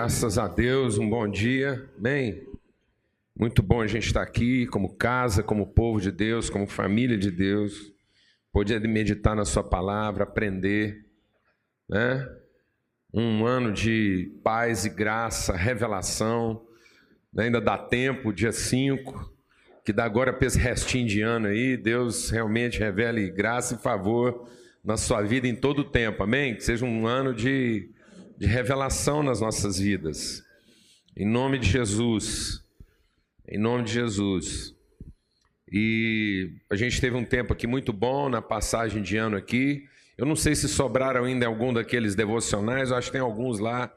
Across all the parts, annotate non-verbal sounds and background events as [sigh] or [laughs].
Graças a Deus, um bom dia. Amém. Muito bom a gente estar aqui como casa, como povo de Deus, como família de Deus. Poder meditar na Sua palavra, aprender, né? Um ano de paz e graça, revelação. Ainda dá tempo, dia 5, que dá agora para esse restinho de ano aí. Deus realmente revele graça e favor na sua vida em todo o tempo, amém? Que seja um ano de de revelação nas nossas vidas. Em nome de Jesus. Em nome de Jesus. E a gente teve um tempo aqui muito bom na passagem de ano aqui. Eu não sei se sobraram ainda algum daqueles devocionais, eu acho que tem alguns lá.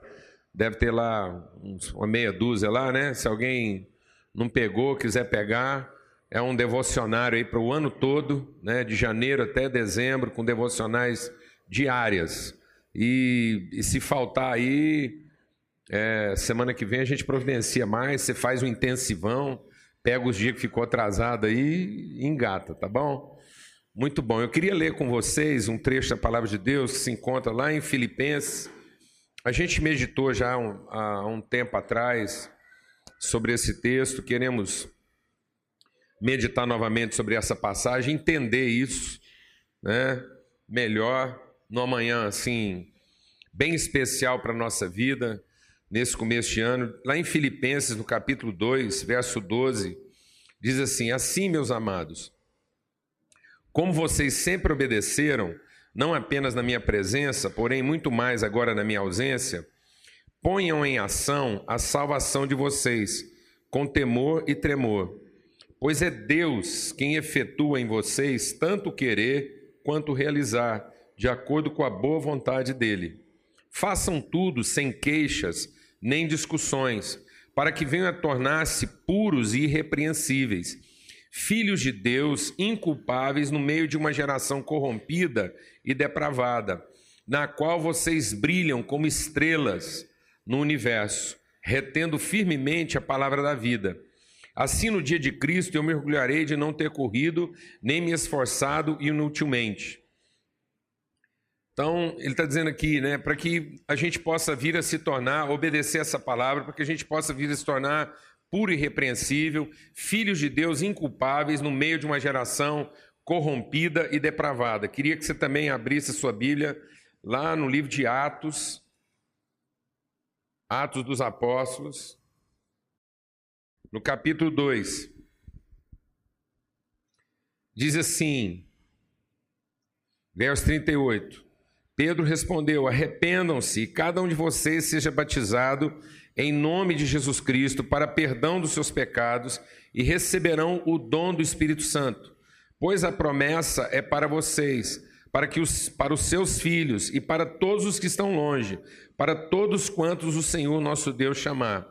Deve ter lá uns, uma meia dúzia lá, né? Se alguém não pegou, quiser pegar, é um devocionário aí para o ano todo, né? De janeiro até dezembro, com devocionais diárias. E, e se faltar aí, é, semana que vem a gente providencia mais, você faz um intensivão, pega os dias que ficou atrasado aí e engata, tá bom? Muito bom. Eu queria ler com vocês um trecho da palavra de Deus que se encontra lá em Filipenses. A gente meditou já um, há um tempo atrás sobre esse texto, queremos meditar novamente sobre essa passagem, entender isso, né? Melhor numa manhã assim, bem especial para a nossa vida, nesse começo de ano. Lá em Filipenses, no capítulo 2, verso 12, diz assim: Assim, meus amados, como vocês sempre obedeceram, não apenas na minha presença, porém muito mais agora na minha ausência, ponham em ação a salvação de vocês, com temor e tremor, pois é Deus quem efetua em vocês tanto querer quanto realizar de acordo com a boa vontade dele. Façam tudo sem queixas nem discussões, para que venham a tornar-se puros e irrepreensíveis, filhos de Deus, inculpáveis no meio de uma geração corrompida e depravada, na qual vocês brilham como estrelas no universo, retendo firmemente a palavra da vida. Assim, no dia de Cristo, eu me orgulharei de não ter corrido, nem me esforçado inutilmente. Então, ele está dizendo aqui, né, para que a gente possa vir a se tornar, obedecer essa palavra, para que a gente possa vir a se tornar puro e irrepreensível, filhos de Deus inculpáveis no meio de uma geração corrompida e depravada. Queria que você também abrisse a sua Bíblia lá no livro de Atos, Atos dos Apóstolos, no capítulo 2. Diz assim, verso 38. Pedro respondeu: Arrependam-se cada um de vocês seja batizado em nome de Jesus Cristo para perdão dos seus pecados e receberão o dom do Espírito Santo. Pois a promessa é para vocês, para que os, para os seus filhos e para todos os que estão longe, para todos quantos o Senhor nosso Deus chamar.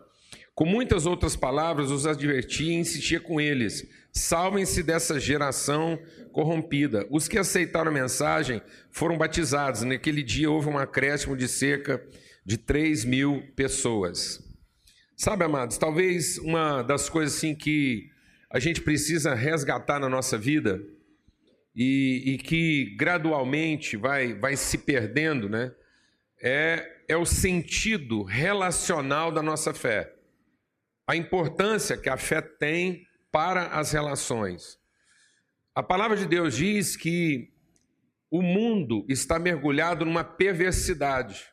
Com muitas outras palavras os advertia e insistia com eles: salvem-se dessa geração corrompida. Os que aceitaram a mensagem foram batizados. Naquele dia houve um acréscimo de cerca de 3 mil pessoas. Sabe, amados, talvez uma das coisas assim que a gente precisa resgatar na nossa vida e, e que gradualmente vai, vai se perdendo, né? É, é o sentido relacional da nossa fé. A importância que a fé tem para as relações. A palavra de Deus diz que o mundo está mergulhado numa perversidade.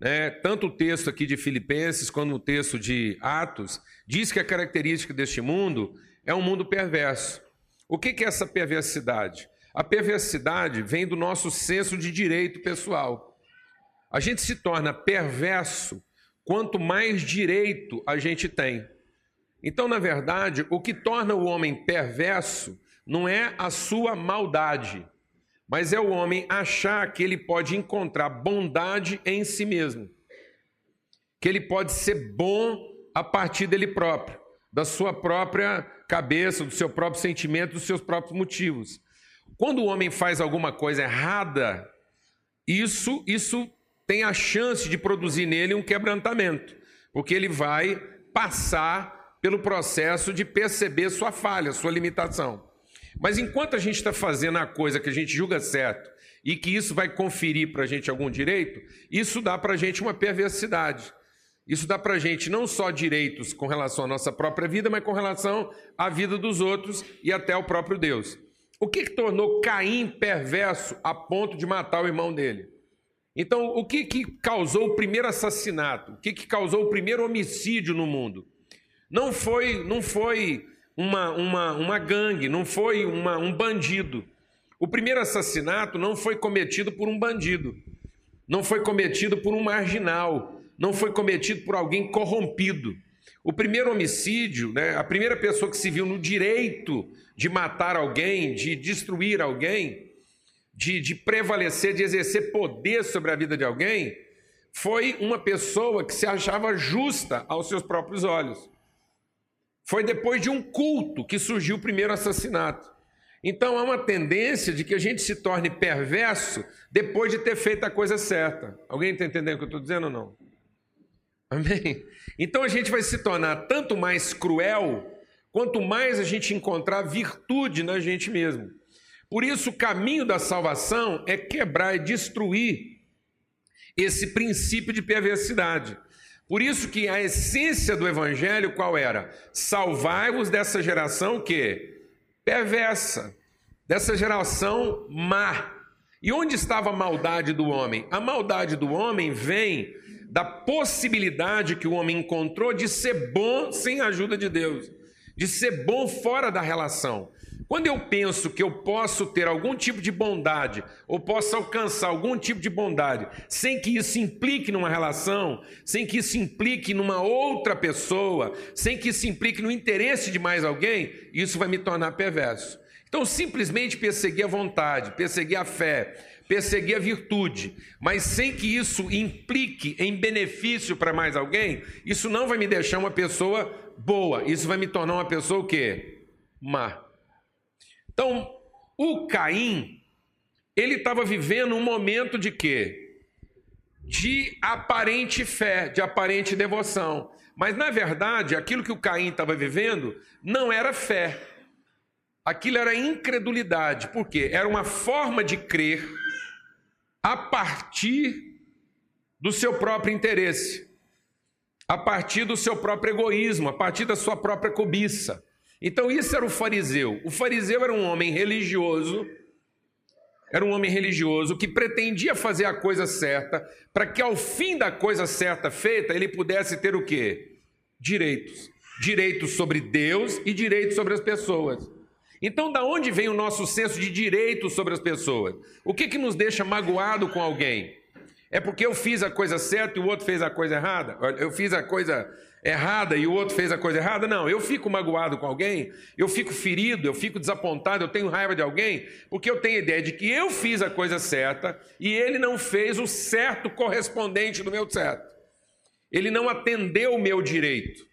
Né? Tanto o texto aqui de Filipenses quanto o texto de Atos diz que a característica deste mundo é um mundo perverso. O que é essa perversidade? A perversidade vem do nosso senso de direito pessoal. A gente se torna perverso quanto mais direito a gente tem. Então, na verdade, o que torna o homem perverso não é a sua maldade, mas é o homem achar que ele pode encontrar bondade em si mesmo, que ele pode ser bom a partir dele próprio, da sua própria cabeça, do seu próprio sentimento, dos seus próprios motivos. Quando o homem faz alguma coisa errada, isso isso tem a chance de produzir nele um quebrantamento, porque ele vai passar pelo processo de perceber sua falha, sua limitação. Mas enquanto a gente está fazendo a coisa que a gente julga certo e que isso vai conferir para a gente algum direito, isso dá para a gente uma perversidade. Isso dá para a gente não só direitos com relação à nossa própria vida, mas com relação à vida dos outros e até ao próprio Deus. O que, que tornou Caim perverso a ponto de matar o irmão dele? Então, o que, que causou o primeiro assassinato? O que, que causou o primeiro homicídio no mundo? Não foi, não foi uma, uma, uma gangue, não foi uma, um bandido. O primeiro assassinato não foi cometido por um bandido, não foi cometido por um marginal, não foi cometido por alguém corrompido. O primeiro homicídio, né, a primeira pessoa que se viu no direito de matar alguém, de destruir alguém, de, de prevalecer, de exercer poder sobre a vida de alguém, foi uma pessoa que se achava justa aos seus próprios olhos. Foi depois de um culto que surgiu o primeiro assassinato. Então há uma tendência de que a gente se torne perverso depois de ter feito a coisa certa. Alguém está entendendo o que eu estou dizendo ou não? Amém? Então a gente vai se tornar tanto mais cruel, quanto mais a gente encontrar virtude na gente mesmo. Por isso, o caminho da salvação é quebrar e destruir esse princípio de perversidade. Por isso que a essência do evangelho qual era? Salvai-vos dessa geração que perversa, dessa geração má. E onde estava a maldade do homem? A maldade do homem vem da possibilidade que o homem encontrou de ser bom sem a ajuda de Deus, de ser bom fora da relação. Quando eu penso que eu posso ter algum tipo de bondade, ou posso alcançar algum tipo de bondade, sem que isso implique numa relação, sem que isso implique numa outra pessoa, sem que isso implique no interesse de mais alguém, isso vai me tornar perverso. Então, simplesmente perseguir a vontade, perseguir a fé, perseguir a virtude, mas sem que isso implique em benefício para mais alguém, isso não vai me deixar uma pessoa boa, isso vai me tornar uma pessoa o quê? Má. Então, o Caim, ele estava vivendo um momento de quê? De aparente fé, de aparente devoção. Mas na verdade, aquilo que o Caim estava vivendo não era fé. Aquilo era incredulidade. Por quê? Era uma forma de crer a partir do seu próprio interesse, a partir do seu próprio egoísmo, a partir da sua própria cobiça. Então, isso era o fariseu. O fariseu era um homem religioso, era um homem religioso que pretendia fazer a coisa certa, para que ao fim da coisa certa feita, ele pudesse ter o quê? Direitos. Direitos sobre Deus e direitos sobre as pessoas. Então, da onde vem o nosso senso de direito sobre as pessoas? O que, que nos deixa magoado com alguém? É porque eu fiz a coisa certa e o outro fez a coisa errada? Eu fiz a coisa errada e o outro fez a coisa errada? Não, eu fico magoado com alguém, eu fico ferido, eu fico desapontado, eu tenho raiva de alguém, porque eu tenho a ideia de que eu fiz a coisa certa e ele não fez o certo correspondente do meu certo. Ele não atendeu o meu direito.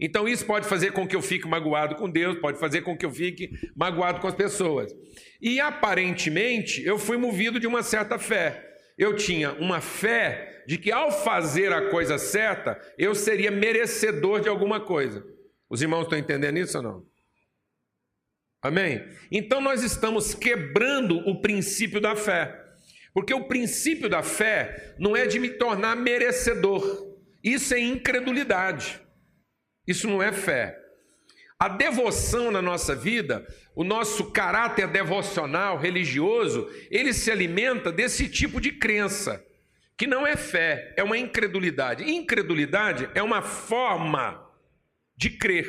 Então isso pode fazer com que eu fique magoado com Deus, pode fazer com que eu fique magoado com as pessoas. E aparentemente eu fui movido de uma certa fé. Eu tinha uma fé de que ao fazer a coisa certa, eu seria merecedor de alguma coisa. Os irmãos estão entendendo isso ou não? Amém? Então nós estamos quebrando o princípio da fé. Porque o princípio da fé não é de me tornar merecedor. Isso é incredulidade. Isso não é fé. A devoção na nossa vida, o nosso caráter devocional, religioso, ele se alimenta desse tipo de crença, que não é fé, é uma incredulidade. Incredulidade é uma forma de crer.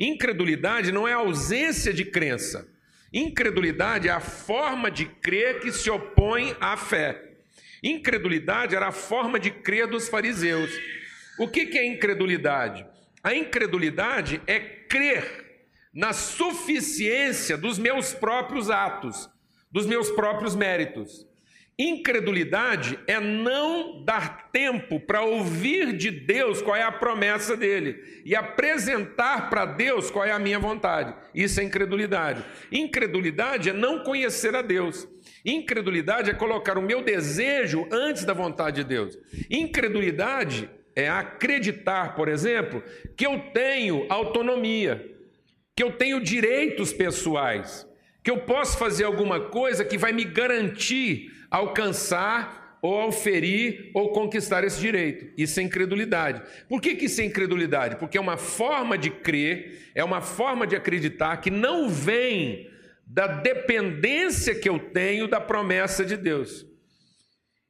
Incredulidade não é ausência de crença. Incredulidade é a forma de crer que se opõe à fé. Incredulidade era a forma de crer dos fariseus. O que é incredulidade? A incredulidade é crer na suficiência dos meus próprios atos, dos meus próprios méritos. Incredulidade é não dar tempo para ouvir de Deus qual é a promessa dele e apresentar para Deus qual é a minha vontade. Isso é incredulidade. Incredulidade é não conhecer a Deus. Incredulidade é colocar o meu desejo antes da vontade de Deus. Incredulidade acreditar, por exemplo, que eu tenho autonomia, que eu tenho direitos pessoais, que eu posso fazer alguma coisa que vai me garantir alcançar ou ao ferir ou conquistar esse direito. Isso é incredulidade. Por que, que isso é incredulidade? Porque é uma forma de crer, é uma forma de acreditar que não vem da dependência que eu tenho da promessa de Deus.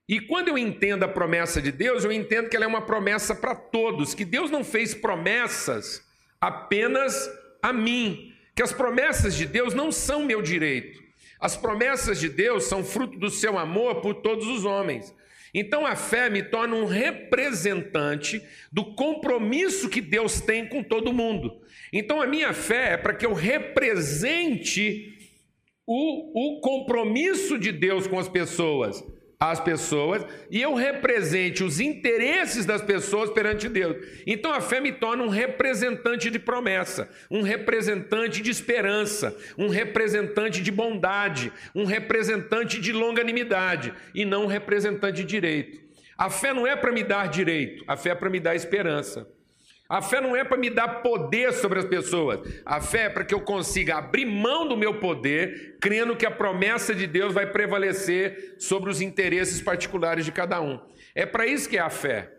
E quando eu entendo a promessa de Deus, eu entendo que ela é uma promessa para todos, que Deus não fez promessas apenas a mim, que as promessas de Deus não são meu direito. As promessas de Deus são fruto do seu amor por todos os homens. Então a fé me torna um representante do compromisso que Deus tem com todo mundo. Então a minha fé é para que eu represente o, o compromisso de Deus com as pessoas as pessoas e eu represente os interesses das pessoas perante Deus. Então a fé me torna um representante de promessa, um representante de esperança, um representante de bondade, um representante de longanimidade e não um representante de direito. A fé não é para me dar direito, a fé é para me dar esperança. A fé não é para me dar poder sobre as pessoas. A fé é para que eu consiga abrir mão do meu poder, crendo que a promessa de Deus vai prevalecer sobre os interesses particulares de cada um. É para isso que é a fé.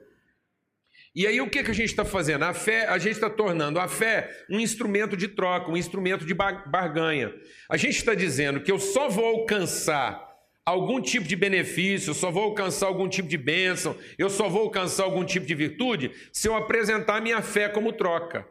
E aí o que, que a gente está fazendo? A fé, a gente está tornando a fé um instrumento de troca, um instrumento de barganha. A gente está dizendo que eu só vou alcançar algum tipo de benefício, só vou alcançar algum tipo de bênção, eu só vou alcançar algum tipo de virtude se eu apresentar a minha fé como troca.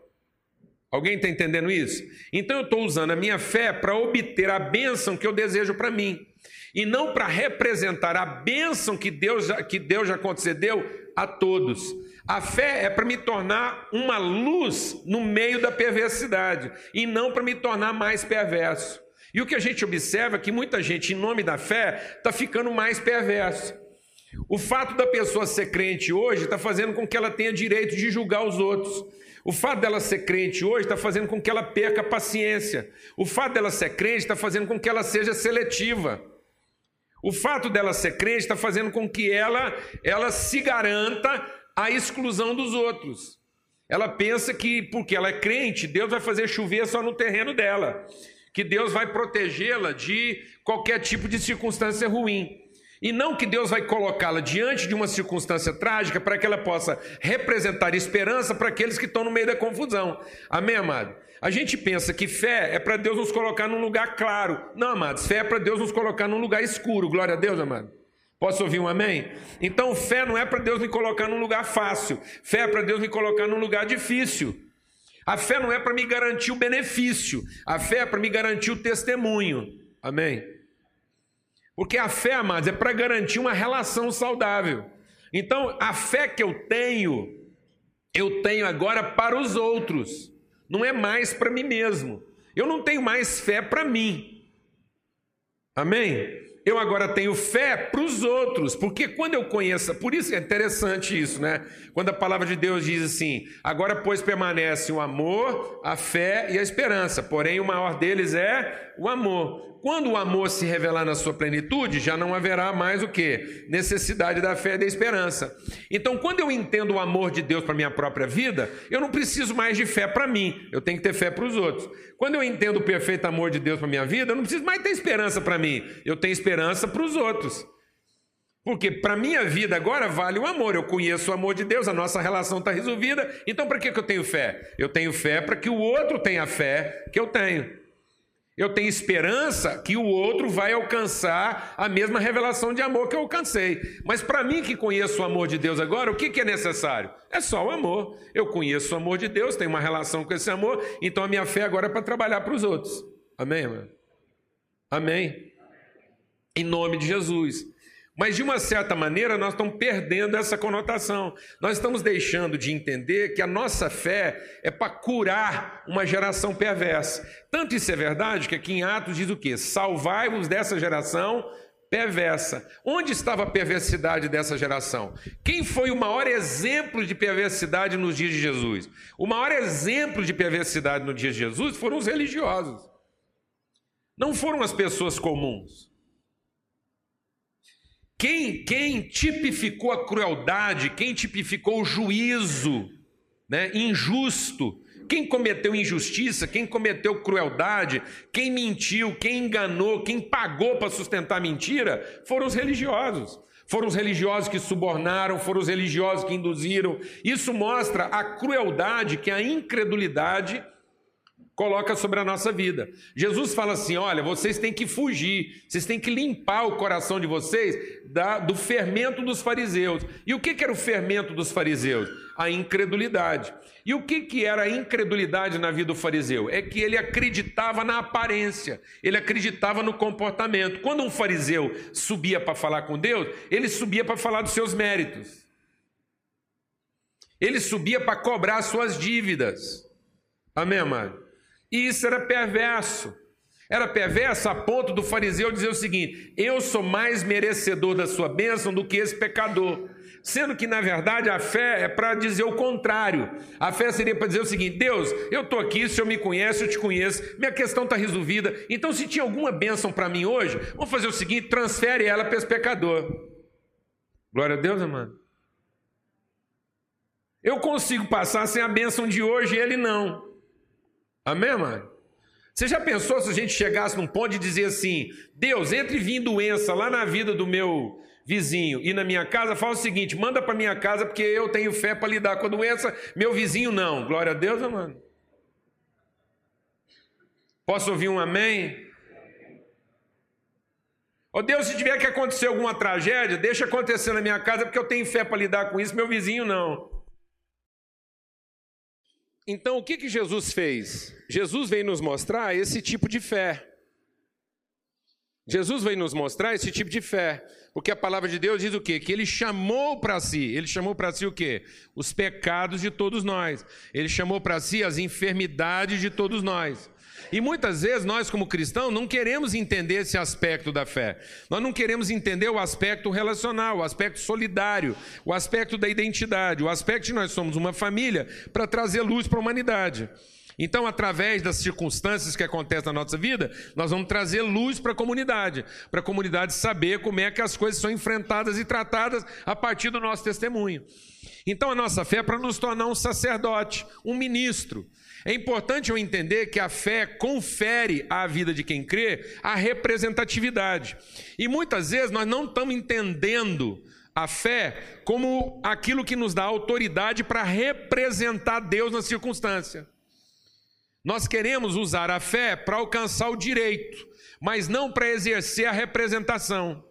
Alguém está entendendo isso? Então eu estou usando a minha fé para obter a bênção que eu desejo para mim. E não para representar a bênção que Deus, já, que Deus já concedeu a todos. A fé é para me tornar uma luz no meio da perversidade e não para me tornar mais perverso. E o que a gente observa é que muita gente, em nome da fé, está ficando mais perverso. O fato da pessoa ser crente hoje está fazendo com que ela tenha direito de julgar os outros. O fato dela ser crente hoje está fazendo com que ela perca a paciência. O fato dela ser crente está fazendo com que ela seja seletiva. O fato dela ser crente está fazendo com que ela, ela se garanta a exclusão dos outros. Ela pensa que porque ela é crente, Deus vai fazer chover só no terreno dela que Deus vai protegê-la de qualquer tipo de circunstância ruim. E não que Deus vai colocá-la diante de uma circunstância trágica para que ela possa representar esperança para aqueles que estão no meio da confusão. Amém, amado? A gente pensa que fé é para Deus nos colocar num lugar claro. Não, amados, fé é para Deus nos colocar num lugar escuro. Glória a Deus, amado. Posso ouvir um amém? Então, fé não é para Deus me colocar num lugar fácil. Fé é para Deus me colocar num lugar difícil. A fé não é para me garantir o benefício, a fé é para me garantir o testemunho. Amém? Porque a fé, amados, é para garantir uma relação saudável. Então, a fé que eu tenho, eu tenho agora para os outros, não é mais para mim mesmo. Eu não tenho mais fé para mim. Amém? Eu agora tenho fé para os outros, porque quando eu conheço, por isso é interessante isso, né? Quando a palavra de Deus diz assim: agora, pois, permanece o amor, a fé e a esperança, porém o maior deles é o amor. Quando o amor se revelar na sua plenitude, já não haverá mais o que? Necessidade da fé e da esperança. Então, quando eu entendo o amor de Deus para minha própria vida, eu não preciso mais de fé para mim, eu tenho que ter fé para os outros. Quando eu entendo o perfeito amor de Deus para minha vida, eu não preciso mais ter esperança para mim, eu tenho esperança para os outros. Porque para minha vida agora vale o amor. Eu conheço o amor de Deus, a nossa relação está resolvida. Então, para que, que eu tenho fé? Eu tenho fé para que o outro tenha fé que eu tenho. Eu tenho esperança que o outro vai alcançar a mesma revelação de amor que eu alcancei. Mas para mim que conheço o amor de Deus agora, o que, que é necessário? É só o amor. Eu conheço o amor de Deus, tenho uma relação com esse amor, então a minha fé agora é para trabalhar para os outros. Amém, mano? Amém. Em nome de Jesus. Mas de uma certa maneira nós estamos perdendo essa conotação. Nós estamos deixando de entender que a nossa fé é para curar uma geração perversa. Tanto isso é verdade que aqui em Atos diz o quê? Salvai-vos dessa geração perversa. Onde estava a perversidade dessa geração? Quem foi o maior exemplo de perversidade nos dias de Jesus? O maior exemplo de perversidade no dia de Jesus foram os religiosos. Não foram as pessoas comuns. Quem, quem tipificou a crueldade, quem tipificou o juízo né, injusto, quem cometeu injustiça, quem cometeu crueldade, quem mentiu, quem enganou, quem pagou para sustentar mentira, foram os religiosos. Foram os religiosos que subornaram, foram os religiosos que induziram. Isso mostra a crueldade que a incredulidade coloca sobre a nossa vida. Jesus fala assim: olha, vocês têm que fugir, vocês têm que limpar o coração de vocês da, do fermento dos fariseus. E o que, que era o fermento dos fariseus? A incredulidade. E o que, que era a incredulidade na vida do fariseu? É que ele acreditava na aparência, ele acreditava no comportamento. Quando um fariseu subia para falar com Deus, ele subia para falar dos seus méritos. Ele subia para cobrar suas dívidas. Amém, amado? E isso era perverso. Era perverso a ponto do fariseu dizer o seguinte: Eu sou mais merecedor da sua bênção do que esse pecador. Sendo que, na verdade, a fé é para dizer o contrário. A fé seria para dizer o seguinte: Deus, eu estou aqui, o Senhor me conhece, eu te conheço, minha questão está resolvida. Então, se tinha alguma bênção para mim hoje, vamos fazer o seguinte: transfere ela para esse pecador. Glória a Deus, amado. Eu consigo passar sem a bênção de hoje ele não. Amém, amado? Você já pensou se a gente chegasse num ponto de dizer assim: Deus, entre vir doença lá na vida do meu vizinho e na minha casa, fala o seguinte: manda para minha casa porque eu tenho fé para lidar com a doença, meu vizinho não. Glória a Deus, mano. Posso ouvir um amém? Ó oh, Deus, se tiver que acontecer alguma tragédia, deixa acontecer na minha casa porque eu tenho fé para lidar com isso, meu vizinho não. Então, o que, que Jesus fez? Jesus veio nos mostrar esse tipo de fé. Jesus veio nos mostrar esse tipo de fé. Porque a palavra de Deus diz o quê? Que ele chamou para si, ele chamou para si o quê? Os pecados de todos nós. Ele chamou para si as enfermidades de todos nós. E muitas vezes nós, como cristãos, não queremos entender esse aspecto da fé. Nós não queremos entender o aspecto relacional, o aspecto solidário, o aspecto da identidade, o aspecto de nós somos uma família para trazer luz para a humanidade. Então, através das circunstâncias que acontecem na nossa vida, nós vamos trazer luz para a comunidade, para a comunidade saber como é que as coisas são enfrentadas e tratadas a partir do nosso testemunho. Então, a nossa fé é para nos tornar um sacerdote, um ministro. É importante eu entender que a fé confere à vida de quem crê a representatividade. E muitas vezes nós não estamos entendendo a fé como aquilo que nos dá autoridade para representar Deus na circunstância. Nós queremos usar a fé para alcançar o direito, mas não para exercer a representação.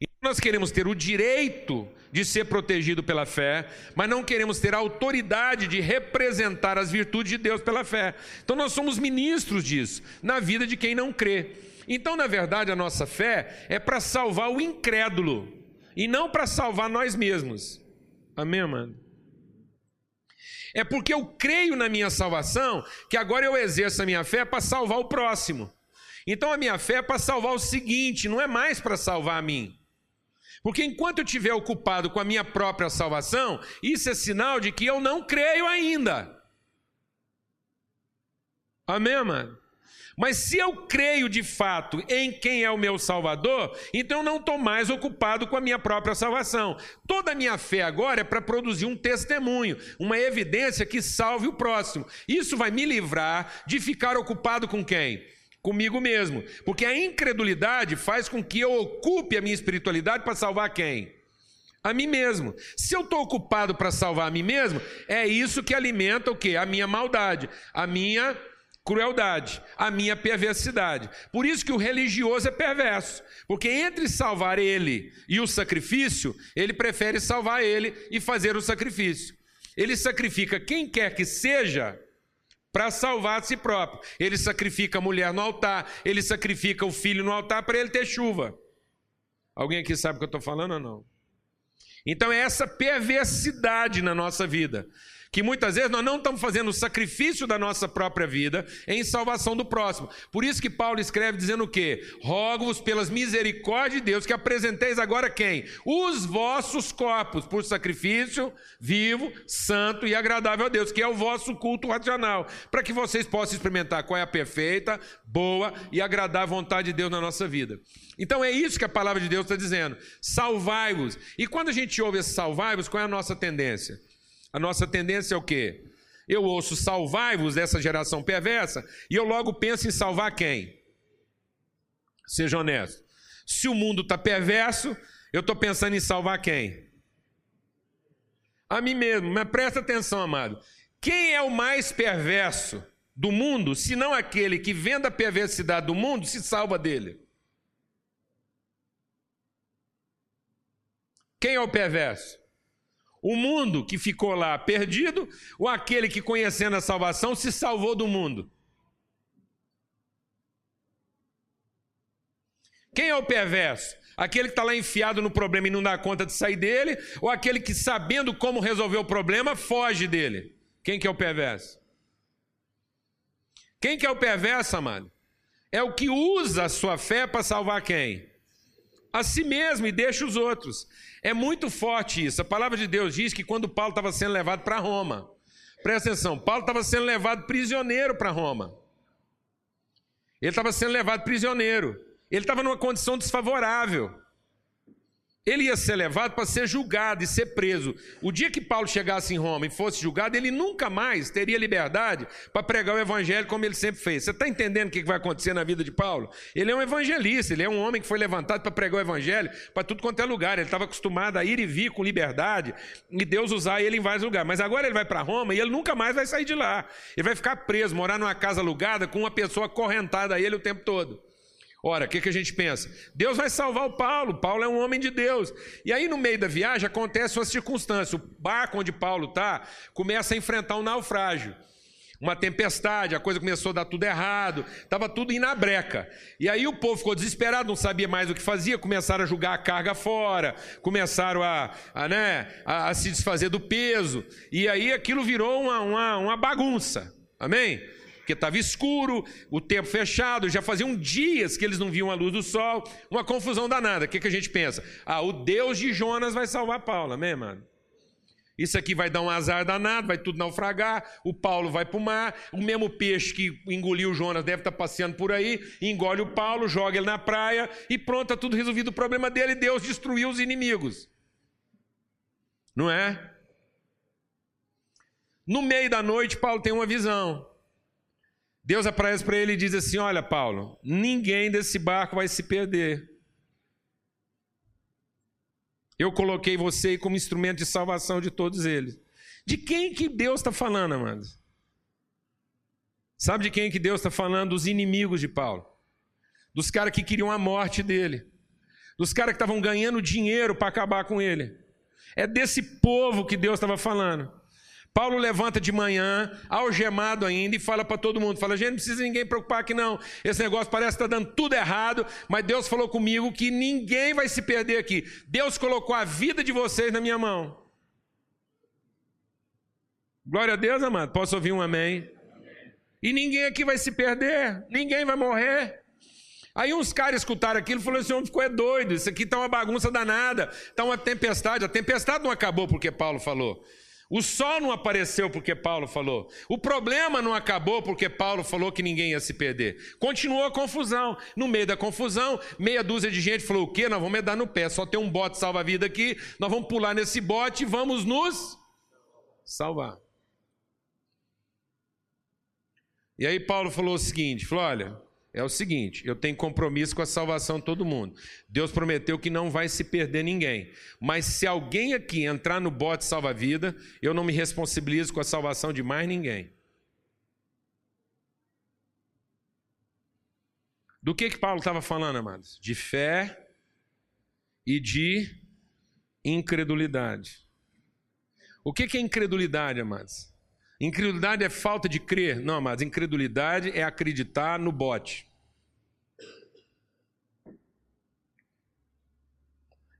Então nós queremos ter o direito de ser protegido pela fé, mas não queremos ter a autoridade de representar as virtudes de Deus pela fé. Então nós somos ministros disso, na vida de quem não crê. Então, na verdade, a nossa fé é para salvar o incrédulo e não para salvar nós mesmos. Amém, mano? É porque eu creio na minha salvação que agora eu exerço a minha fé para salvar o próximo. Então a minha fé é para salvar o seguinte, não é mais para salvar a mim. Porque enquanto eu estiver ocupado com a minha própria salvação, isso é sinal de que eu não creio ainda. Amém, mano? Mas se eu creio de fato em quem é o meu Salvador, então eu não estou mais ocupado com a minha própria salvação. Toda a minha fé agora é para produzir um testemunho, uma evidência que salve o próximo. Isso vai me livrar de ficar ocupado com quem? Comigo mesmo. Porque a incredulidade faz com que eu ocupe a minha espiritualidade para salvar quem? a mim mesmo. Se eu estou ocupado para salvar a mim mesmo, é isso que alimenta o que? A minha maldade, a minha crueldade, a minha perversidade. Por isso que o religioso é perverso, porque entre salvar ele e o sacrifício, ele prefere salvar ele e fazer o sacrifício. Ele sacrifica quem quer que seja para salvar a si próprio. Ele sacrifica a mulher no altar, ele sacrifica o filho no altar para ele ter chuva. Alguém aqui sabe o que eu estou falando ou não? Então é essa perversidade na nossa vida que muitas vezes nós não estamos fazendo o sacrifício da nossa própria vida em salvação do próximo. Por isso que Paulo escreve dizendo o quê? Rogo-vos pelas misericórdias de Deus que apresenteis agora quem? Os vossos corpos por sacrifício vivo, santo e agradável a Deus, que é o vosso culto racional, para que vocês possam experimentar qual é a perfeita, boa e agradável vontade de Deus na nossa vida. Então é isso que a palavra de Deus está dizendo. Salvai-vos. E quando a gente ouve esse salvai-vos, qual é a nossa tendência? A nossa tendência é o quê? Eu ouço salvai-vos dessa geração perversa e eu logo penso em salvar quem? Seja honesto. Se o mundo está perverso, Eu estou pensando em salvar quem? A mim mesmo. Mas presta atenção, amado. Quem é o mais perverso do mundo, se não aquele que vendo a perversidade do mundo se salva dele? Quem é o perverso? O mundo que ficou lá perdido ou aquele que, conhecendo a salvação, se salvou do mundo? Quem é o perverso? Aquele que está lá enfiado no problema e não dá conta de sair dele, ou aquele que, sabendo como resolver o problema, foge dele? Quem que é o perverso? Quem que é o perverso, amado? É o que usa a sua fé para salvar quem? A si mesmo e deixa os outros. É muito forte isso. A palavra de Deus diz que quando Paulo estava sendo levado para Roma, presta atenção, Paulo estava sendo levado prisioneiro para Roma. Ele estava sendo levado prisioneiro. Ele estava numa condição desfavorável. Ele ia ser levado para ser julgado e ser preso. O dia que Paulo chegasse em Roma e fosse julgado, ele nunca mais teria liberdade para pregar o evangelho como ele sempre fez. Você está entendendo o que vai acontecer na vida de Paulo? Ele é um evangelista, ele é um homem que foi levantado para pregar o evangelho para tudo quanto é lugar. Ele estava acostumado a ir e vir com liberdade e Deus usar ele em vários lugares. Mas agora ele vai para Roma e ele nunca mais vai sair de lá. Ele vai ficar preso, morar numa casa alugada com uma pessoa acorrentada a ele o tempo todo. Ora, o que, que a gente pensa? Deus vai salvar o Paulo, Paulo é um homem de Deus. E aí, no meio da viagem, acontece uma circunstância: o barco onde Paulo está começa a enfrentar um naufrágio, uma tempestade, a coisa começou a dar tudo errado, estava tudo indo na breca. E aí o povo ficou desesperado, não sabia mais o que fazia, começaram a jogar a carga fora, começaram a, a, né, a, a se desfazer do peso, e aí aquilo virou uma, uma, uma bagunça. Amém? Porque estava escuro, o tempo fechado, já faziam dias que eles não viam a luz do sol, uma confusão danada. O que, que a gente pensa? Ah, o Deus de Jonas vai salvar Paulo, amém, mano? Isso aqui vai dar um azar danado, vai tudo naufragar, o Paulo vai para o mar, o mesmo peixe que engoliu Jonas deve estar tá passeando por aí, engole o Paulo, joga ele na praia e pronto, está tudo resolvido o problema dele, Deus destruiu os inimigos. Não é? No meio da noite, Paulo tem uma visão. Deus aparece para ele e diz assim: Olha, Paulo, ninguém desse barco vai se perder. Eu coloquei você como instrumento de salvação de todos eles. De quem que Deus está falando, amados? Sabe de quem que Deus está falando? Dos inimigos de Paulo. Dos caras que queriam a morte dele. Dos caras que estavam ganhando dinheiro para acabar com ele. É desse povo que Deus estava falando. Paulo levanta de manhã, algemado ainda, e fala para todo mundo: fala, gente, não precisa ninguém preocupar aqui não. Esse negócio parece que está dando tudo errado, mas Deus falou comigo que ninguém vai se perder aqui. Deus colocou a vida de vocês na minha mão. Glória a Deus, amado. Posso ouvir um amém? amém? E ninguém aqui vai se perder, ninguém vai morrer. Aí uns caras escutaram aquilo e falaram: esse homem ficou é doido, isso aqui está uma bagunça danada, está uma tempestade. A tempestade não acabou porque Paulo falou. O sol não apareceu porque Paulo falou. O problema não acabou porque Paulo falou que ninguém ia se perder. Continuou a confusão. No meio da confusão, meia dúzia de gente falou: o quê? Nós vamos dar no pé. Só tem um bote salva-vida aqui. Nós vamos pular nesse bote e vamos nos salvar. E aí Paulo falou o seguinte: falou, olha, é o seguinte: eu tenho compromisso com a salvação de todo mundo. Deus prometeu que não vai se perder ninguém. Mas se alguém aqui entrar no bote salva-vida, eu não me responsabilizo com a salvação de mais ninguém. Do que que Paulo estava falando, amados? De fé e de incredulidade. O que que é incredulidade, amados? Incredulidade é falta de crer. Não, mas incredulidade é acreditar no bote.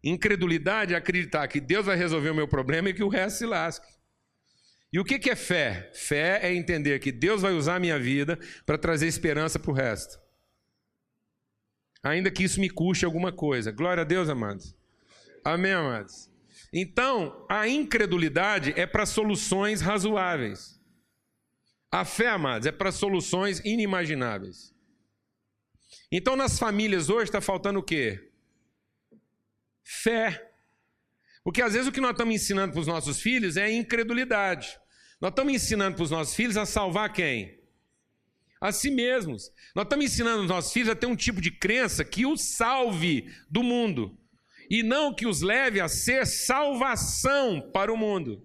Incredulidade é acreditar que Deus vai resolver o meu problema e que o resto se lasque. E o que é fé? Fé é entender que Deus vai usar a minha vida para trazer esperança para o resto. Ainda que isso me custe alguma coisa. Glória a Deus, amados. Amém, amados. Então, a incredulidade é para soluções razoáveis. A fé, amados, é para soluções inimagináveis. Então, nas famílias hoje está faltando o quê? Fé. Porque às vezes o que nós estamos ensinando para os nossos filhos é incredulidade. Nós estamos ensinando para os nossos filhos a salvar quem? A si mesmos. Nós estamos ensinando os nossos filhos a ter um tipo de crença que o salve do mundo. E não que os leve a ser salvação para o mundo.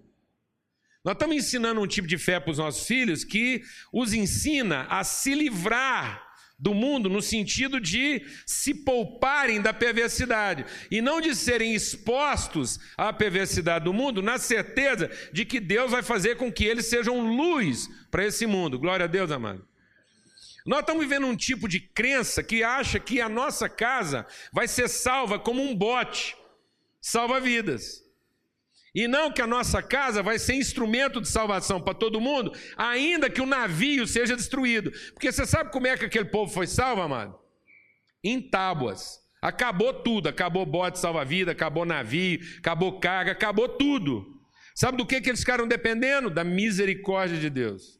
Nós estamos ensinando um tipo de fé para os nossos filhos que os ensina a se livrar do mundo no sentido de se pouparem da perversidade e não de serem expostos à perversidade do mundo, na certeza de que Deus vai fazer com que eles sejam luz para esse mundo. Glória a Deus, amado. Nós estamos vivendo um tipo de crença que acha que a nossa casa vai ser salva como um bote, salva vidas. E não que a nossa casa vai ser instrumento de salvação para todo mundo, ainda que o navio seja destruído. Porque você sabe como é que aquele povo foi salvo, amado? Em tábuas. Acabou tudo, acabou bote salva-vida, acabou navio, acabou carga, acabou tudo. Sabe do que, que eles ficaram dependendo? Da misericórdia de Deus.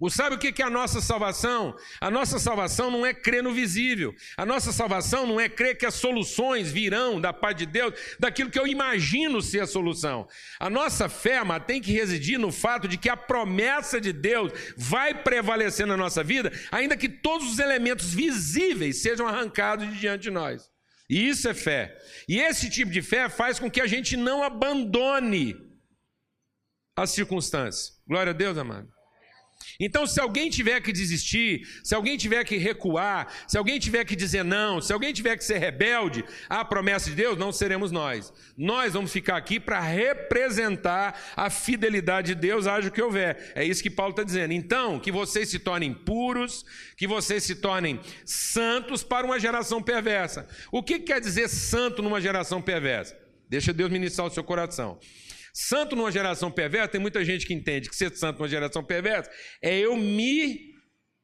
O sabe o que é a nossa salvação? A nossa salvação não é crer no visível. A nossa salvação não é crer que as soluções virão da parte de Deus, daquilo que eu imagino ser a solução. A nossa fé, amado, tem que residir no fato de que a promessa de Deus vai prevalecer na nossa vida, ainda que todos os elementos visíveis sejam arrancados de diante de nós. E isso é fé. E esse tipo de fé faz com que a gente não abandone as circunstâncias. Glória a Deus, amado. Então, se alguém tiver que desistir, se alguém tiver que recuar, se alguém tiver que dizer não, se alguém tiver que ser rebelde à promessa de Deus, não seremos nós. Nós vamos ficar aqui para representar a fidelidade de Deus, haja o que houver. É isso que Paulo está dizendo. Então, que vocês se tornem puros, que vocês se tornem santos para uma geração perversa. O que quer dizer santo numa geração perversa? Deixa Deus ministrar o seu coração. Santo numa geração perversa, tem muita gente que entende que ser santo numa geração perversa é eu me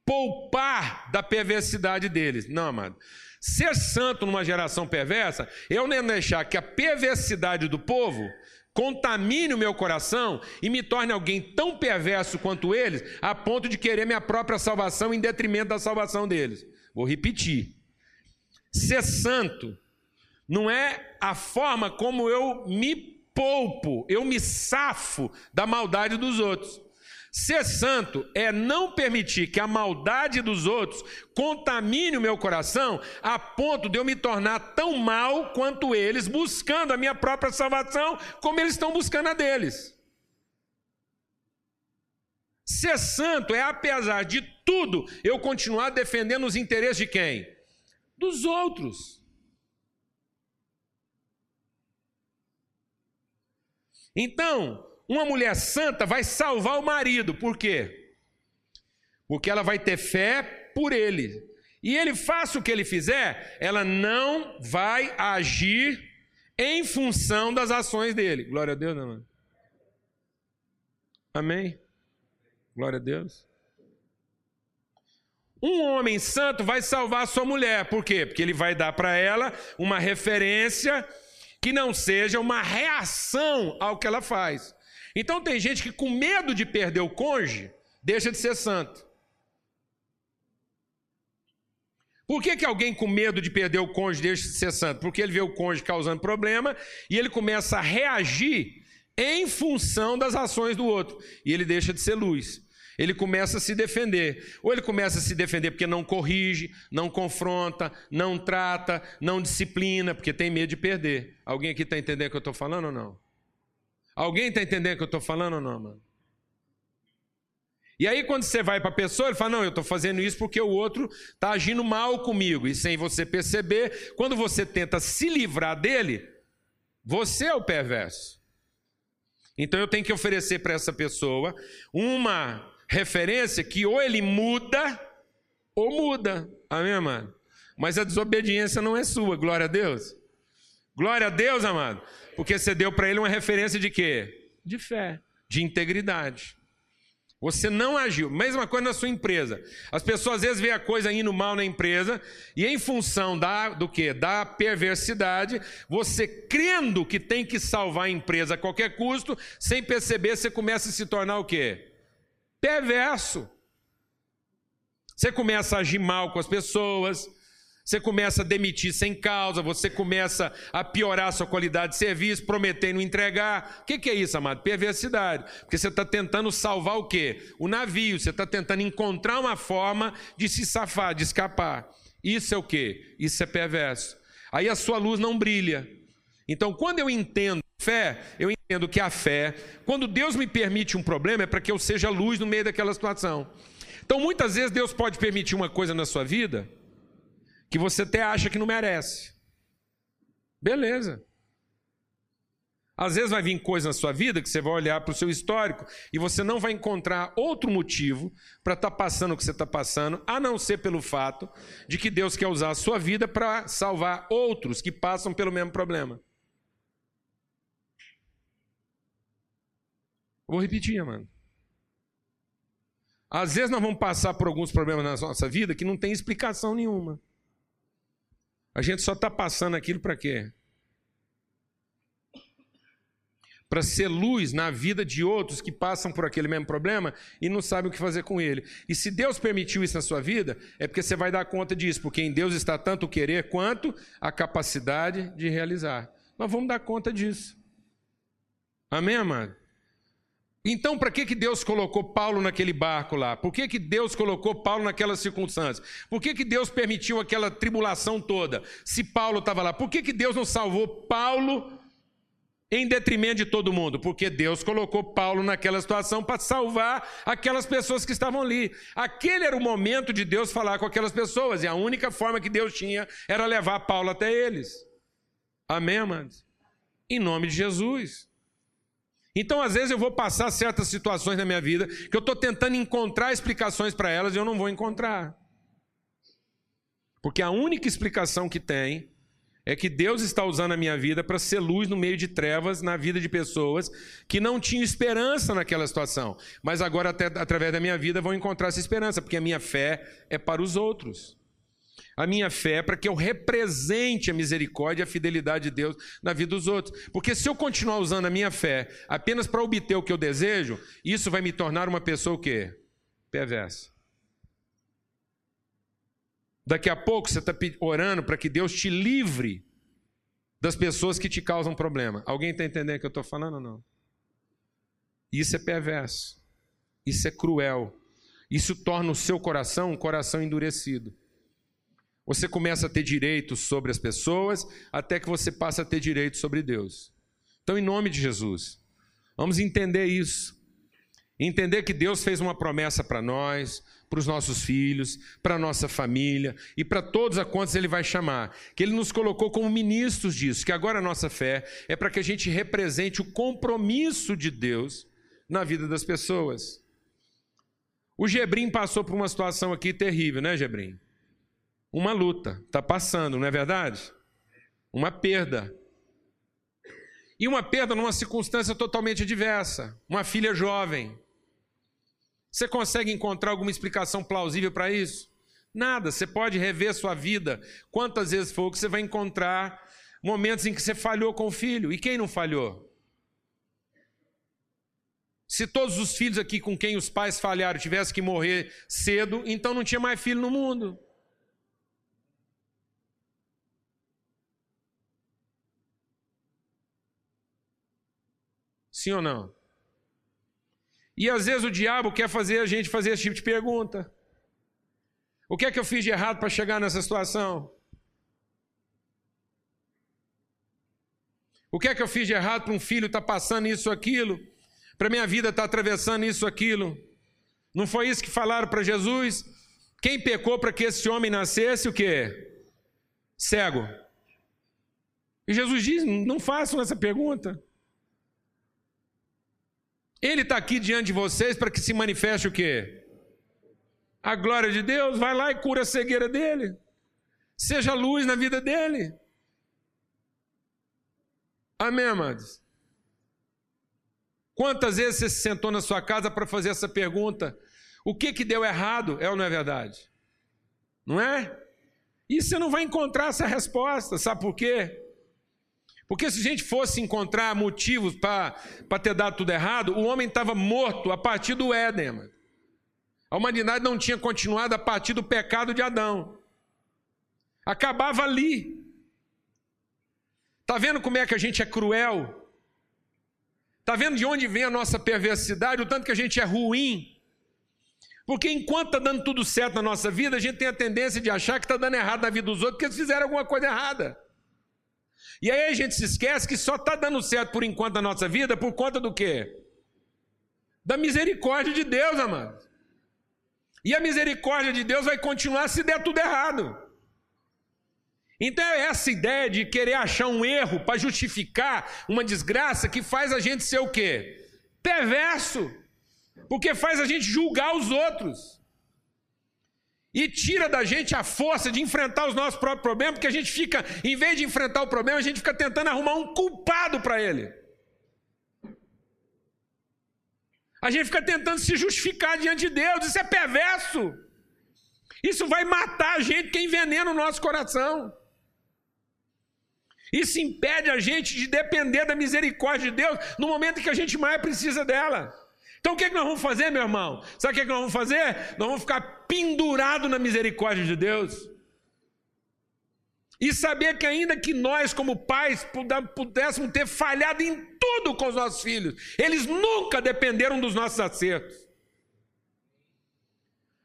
poupar da perversidade deles. Não, amado. Ser santo numa geração perversa, eu nem deixar que a perversidade do povo contamine o meu coração e me torne alguém tão perverso quanto eles, a ponto de querer minha própria salvação em detrimento da salvação deles. Vou repetir. Ser santo não é a forma como eu me poupo, eu me safo da maldade dos outros. Ser santo é não permitir que a maldade dos outros contamine o meu coração a ponto de eu me tornar tão mal quanto eles, buscando a minha própria salvação, como eles estão buscando a deles. Ser santo é, apesar de tudo, eu continuar defendendo os interesses de quem? Dos outros. Então, uma mulher santa vai salvar o marido, por quê? Porque ela vai ter fé por ele. E ele faça o que ele fizer, ela não vai agir em função das ações dele. Glória a Deus, não, Amém? Glória a Deus. Um homem santo vai salvar a sua mulher, por quê? Porque ele vai dar para ela uma referência que não seja uma reação ao que ela faz. Então tem gente que com medo de perder o cônjuge, deixa de ser santo. Por que, que alguém com medo de perder o cônjuge deixa de ser santo? Porque ele vê o cônjuge causando problema e ele começa a reagir em função das ações do outro. E ele deixa de ser luz ele começa a se defender. Ou ele começa a se defender porque não corrige, não confronta, não trata, não disciplina, porque tem medo de perder. Alguém aqui está entendendo o que eu estou falando ou não? Alguém está entendendo o que eu estou falando ou não, mano? E aí, quando você vai para a pessoa, ele fala: Não, eu estou fazendo isso porque o outro está agindo mal comigo. E sem você perceber, quando você tenta se livrar dele, você é o perverso. Então eu tenho que oferecer para essa pessoa uma referência que ou ele muda ou muda. Amém, amado? Mas a desobediência não é sua, glória a Deus. Glória a Deus, amado. Porque você deu para ele uma referência de quê? De fé, de integridade. Você não agiu. Mesma coisa na sua empresa. As pessoas às vezes veem a coisa indo mal na empresa e em função da do que? Da perversidade, você crendo que tem que salvar a empresa a qualquer custo, sem perceber, você começa a se tornar o quê? Perverso. Você começa a agir mal com as pessoas, você começa a demitir sem causa, você começa a piorar a sua qualidade de serviço, prometendo entregar. O que, é isso, amado? Perversidade. Porque você está tentando salvar o quê? O navio, você está tentando encontrar uma forma de se safar, de escapar. Isso é o quê? Isso é perverso. aí a sua luz não brilha. Então, quando eu entendo fé, eu entendo que a fé, quando Deus me permite um problema, é para que eu seja luz no meio daquela situação. Então, muitas vezes Deus pode permitir uma coisa na sua vida que você até acha que não merece. Beleza. Às vezes vai vir coisa na sua vida que você vai olhar para o seu histórico e você não vai encontrar outro motivo para estar tá passando o que você está passando, a não ser pelo fato de que Deus quer usar a sua vida para salvar outros que passam pelo mesmo problema. Vou repetir, mano. Às vezes nós vamos passar por alguns problemas na nossa vida que não tem explicação nenhuma. A gente só está passando aquilo para quê? para ser luz na vida de outros que passam por aquele mesmo problema e não sabem o que fazer com ele. E se Deus permitiu isso na sua vida, é porque você vai dar conta disso, porque em Deus está tanto o querer quanto a capacidade de realizar. Nós vamos dar conta disso. Amém, amado? Então, para que, que Deus colocou Paulo naquele barco lá? Por que, que Deus colocou Paulo naquelas circunstâncias? Por que, que Deus permitiu aquela tribulação toda? Se Paulo estava lá, por que, que Deus não salvou Paulo em detrimento de todo mundo, porque Deus colocou Paulo naquela situação para salvar aquelas pessoas que estavam ali. Aquele era o momento de Deus falar com aquelas pessoas, e a única forma que Deus tinha era levar Paulo até eles. Amém, amados? Em nome de Jesus. Então, às vezes, eu vou passar certas situações na minha vida que eu estou tentando encontrar explicações para elas e eu não vou encontrar. Porque a única explicação que tem é que Deus está usando a minha vida para ser luz no meio de trevas na vida de pessoas que não tinham esperança naquela situação, mas agora, até, através da minha vida, vão encontrar essa esperança, porque a minha fé é para os outros. A minha fé para que eu represente a misericórdia e a fidelidade de Deus na vida dos outros. Porque se eu continuar usando a minha fé apenas para obter o que eu desejo, isso vai me tornar uma pessoa o quê? Perversa. Daqui a pouco você está orando para que Deus te livre das pessoas que te causam problema. Alguém está entendendo o que eu estou falando ou não? Isso é perverso. Isso é cruel. Isso torna o seu coração um coração endurecido. Você começa a ter direitos sobre as pessoas, até que você passa a ter direitos sobre Deus. Então, em nome de Jesus, vamos entender isso. Entender que Deus fez uma promessa para nós, para os nossos filhos, para a nossa família e para todos a quantos Ele vai chamar. Que Ele nos colocou como ministros disso, que agora a nossa fé é para que a gente represente o compromisso de Deus na vida das pessoas. O Gebrim passou por uma situação aqui terrível, né, Gebrim? Uma luta, está passando, não é verdade? Uma perda. E uma perda numa circunstância totalmente adversa. Uma filha jovem, você consegue encontrar alguma explicação plausível para isso? Nada. Você pode rever sua vida quantas vezes for que você vai encontrar momentos em que você falhou com o filho. E quem não falhou? Se todos os filhos aqui com quem os pais falharam tivessem que morrer cedo, então não tinha mais filho no mundo. Sim ou não? E às vezes o diabo quer fazer a gente fazer esse tipo de pergunta. O que é que eu fiz de errado para chegar nessa situação? O que é que eu fiz de errado para um filho estar tá passando isso, aquilo? Para minha vida estar tá atravessando isso, aquilo? Não foi isso que falaram para Jesus? Quem pecou para que esse homem nascesse o quê? Cego. E Jesus diz: não façam essa pergunta. Ele está aqui diante de vocês para que se manifeste o quê? A glória de Deus, vai lá e cura a cegueira dele. Seja luz na vida dele. Amém, amados? Quantas vezes você se sentou na sua casa para fazer essa pergunta? O que que deu errado? É ou não é verdade? Não é? E você não vai encontrar essa resposta, sabe por quê? Porque se a gente fosse encontrar motivos para ter dado tudo errado, o homem estava morto a partir do Éden. Mano. A humanidade não tinha continuado a partir do pecado de Adão. Acabava ali. Está vendo como é que a gente é cruel? Está vendo de onde vem a nossa perversidade, o tanto que a gente é ruim? Porque enquanto está dando tudo certo na nossa vida, a gente tem a tendência de achar que está dando errado na vida dos outros porque eles fizeram alguma coisa errada. E aí a gente se esquece que só está dando certo por enquanto na nossa vida por conta do quê? Da misericórdia de Deus, amado. E a misericórdia de Deus vai continuar se der tudo errado. Então é essa ideia de querer achar um erro para justificar uma desgraça que faz a gente ser o quê? Perverso. Porque faz a gente julgar os outros. E tira da gente a força de enfrentar os nossos próprios problemas, porque a gente fica, em vez de enfrentar o problema, a gente fica tentando arrumar um culpado para ele. A gente fica tentando se justificar diante de Deus, isso é perverso. Isso vai matar a gente, que envenena o nosso coração. Isso impede a gente de depender da misericórdia de Deus no momento em que a gente mais precisa dela. Então o que, é que nós vamos fazer, meu irmão? Sabe o que, é que nós vamos fazer? Nós vamos ficar pendurados na misericórdia de Deus. E saber que, ainda que nós, como pais, pudéssemos ter falhado em tudo com os nossos filhos, eles nunca dependeram dos nossos acertos.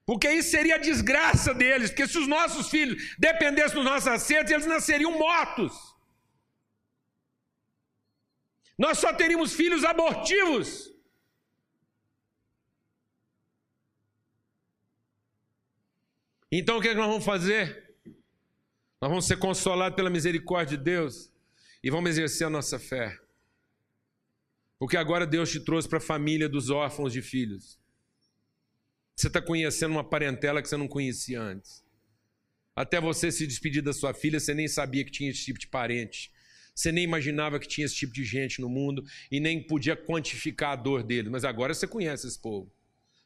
Porque isso seria a desgraça deles, porque se os nossos filhos dependessem dos nossos acertos, eles nasceriam mortos. Nós só teríamos filhos abortivos. Então o que, é que nós vamos fazer? Nós vamos ser consolados pela misericórdia de Deus e vamos exercer a nossa fé. Porque agora Deus te trouxe para a família dos órfãos de filhos. Você está conhecendo uma parentela que você não conhecia antes. Até você se despedir da sua filha, você nem sabia que tinha esse tipo de parente. Você nem imaginava que tinha esse tipo de gente no mundo e nem podia quantificar a dor deles. Mas agora você conhece esse povo.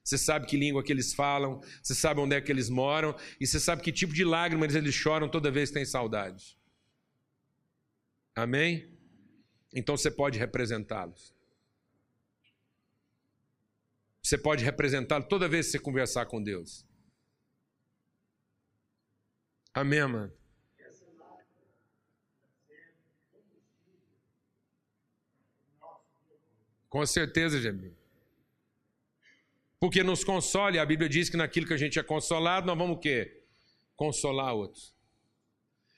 Você sabe que língua que eles falam, você sabe onde é que eles moram, e você sabe que tipo de lágrimas eles choram toda vez que têm saudade. Amém? Então você pode representá-los. Você pode representá-los toda vez que você conversar com Deus. Amém, mano? Com certeza, Gemini. Porque nos console, a Bíblia diz que naquilo que a gente é consolado, nós vamos o quê? Consolar outros.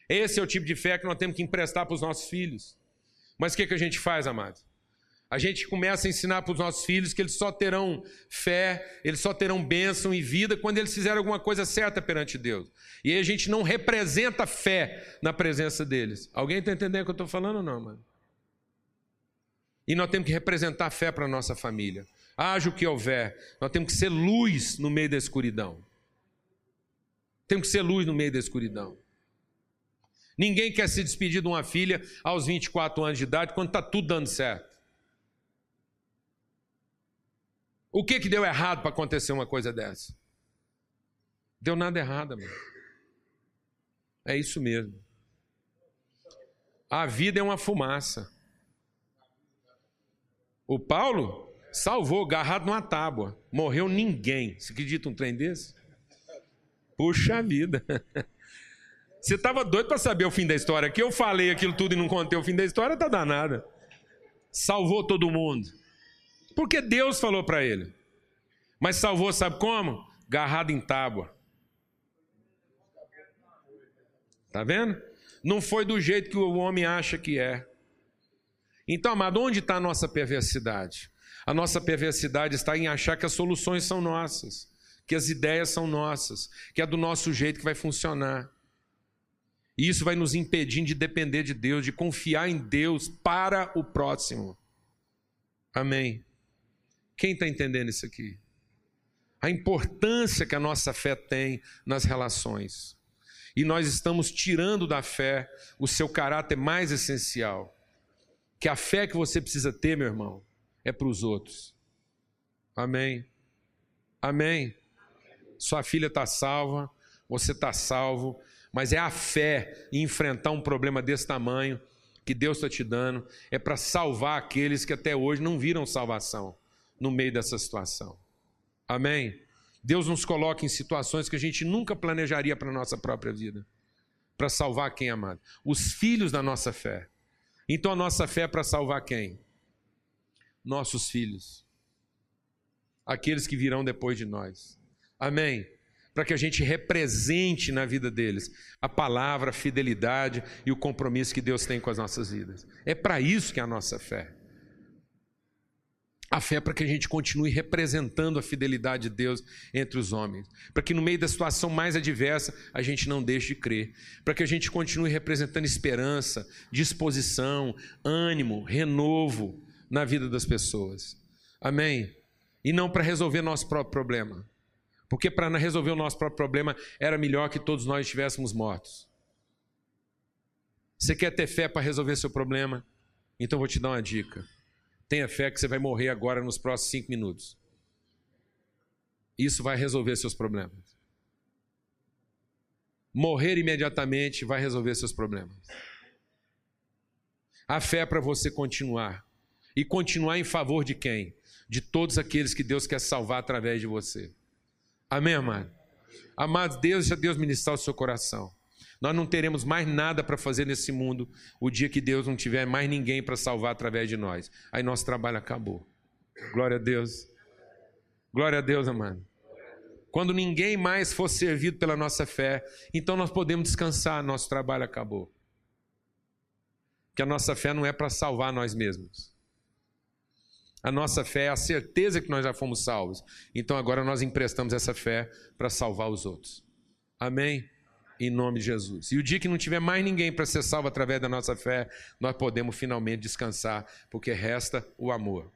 Esse é o tipo de fé que nós temos que emprestar para os nossos filhos. Mas o que, que a gente faz, amado? A gente começa a ensinar para os nossos filhos que eles só terão fé, eles só terão bênção e vida quando eles fizerem alguma coisa certa perante Deus. E aí a gente não representa fé na presença deles. Alguém está entendendo o que eu estou falando ou não, mano? E nós temos que representar fé para a nossa família haja o que houver, nós temos que ser luz no meio da escuridão. Temos que ser luz no meio da escuridão. Ninguém quer se despedir de uma filha aos 24 anos de idade quando está tudo dando certo. O que, que deu errado para acontecer uma coisa dessa? Deu nada errado, amigo. É isso mesmo. A vida é uma fumaça. O Paulo Salvou, agarrado numa tábua. Morreu ninguém. Você acredita um trem desse? Puxa vida. [laughs] Você estava doido para saber o fim da história. Que eu falei aquilo tudo e não contei o fim da história, tá danada. Salvou todo mundo. Porque Deus falou para ele. Mas salvou, sabe como? Garrado em tábua. Tá vendo? Não foi do jeito que o homem acha que é. Então, amado, onde está a nossa perversidade? A nossa perversidade está em achar que as soluções são nossas, que as ideias são nossas, que é do nosso jeito que vai funcionar. E isso vai nos impedir de depender de Deus, de confiar em Deus para o próximo. Amém. Quem está entendendo isso aqui? A importância que a nossa fé tem nas relações. E nós estamos tirando da fé o seu caráter mais essencial. Que a fé que você precisa ter, meu irmão, é para os outros. Amém. Amém. Sua filha está salva, você está salvo, mas é a fé em enfrentar um problema desse tamanho que Deus está te dando, é para salvar aqueles que até hoje não viram salvação no meio dessa situação. Amém? Deus nos coloca em situações que a gente nunca planejaria para a nossa própria vida. Para salvar quem, amado? Os filhos da nossa fé. Então a nossa fé é para salvar quem? Nossos filhos, aqueles que virão depois de nós. Amém. para que a gente represente na vida deles a palavra, a fidelidade e o compromisso que Deus tem com as nossas vidas. É para isso que é a nossa fé. A fé é para que a gente continue representando a fidelidade de Deus entre os homens. Para que no meio da situação mais adversa a gente não deixe de crer. Para que a gente continue representando esperança, disposição, ânimo, renovo na vida das pessoas. Amém? E não para resolver nosso próprio problema. Porque para resolver o nosso próprio problema era melhor que todos nós estivéssemos mortos. Você quer ter fé para resolver seu problema? Então vou te dar uma dica. Tenha fé que você vai morrer agora nos próximos cinco minutos. Isso vai resolver seus problemas. Morrer imediatamente vai resolver seus problemas. A fé é para você continuar. E continuar em favor de quem? De todos aqueles que Deus quer salvar através de você. Amém, amado? Amados, Deus, já Deus ministrar o seu coração. Nós não teremos mais nada para fazer nesse mundo o dia que Deus não tiver mais ninguém para salvar através de nós. Aí nosso trabalho acabou. Glória a Deus. Glória a Deus, amado. Quando ninguém mais for servido pela nossa fé, então nós podemos descansar, nosso trabalho acabou. Que a nossa fé não é para salvar nós mesmos. A nossa fé é a certeza que nós já fomos salvos. Então agora nós emprestamos essa fé para salvar os outros. Amém? Em nome de Jesus. E o dia que não tiver mais ninguém para ser salvo através da nossa fé, nós podemos finalmente descansar, porque resta o amor.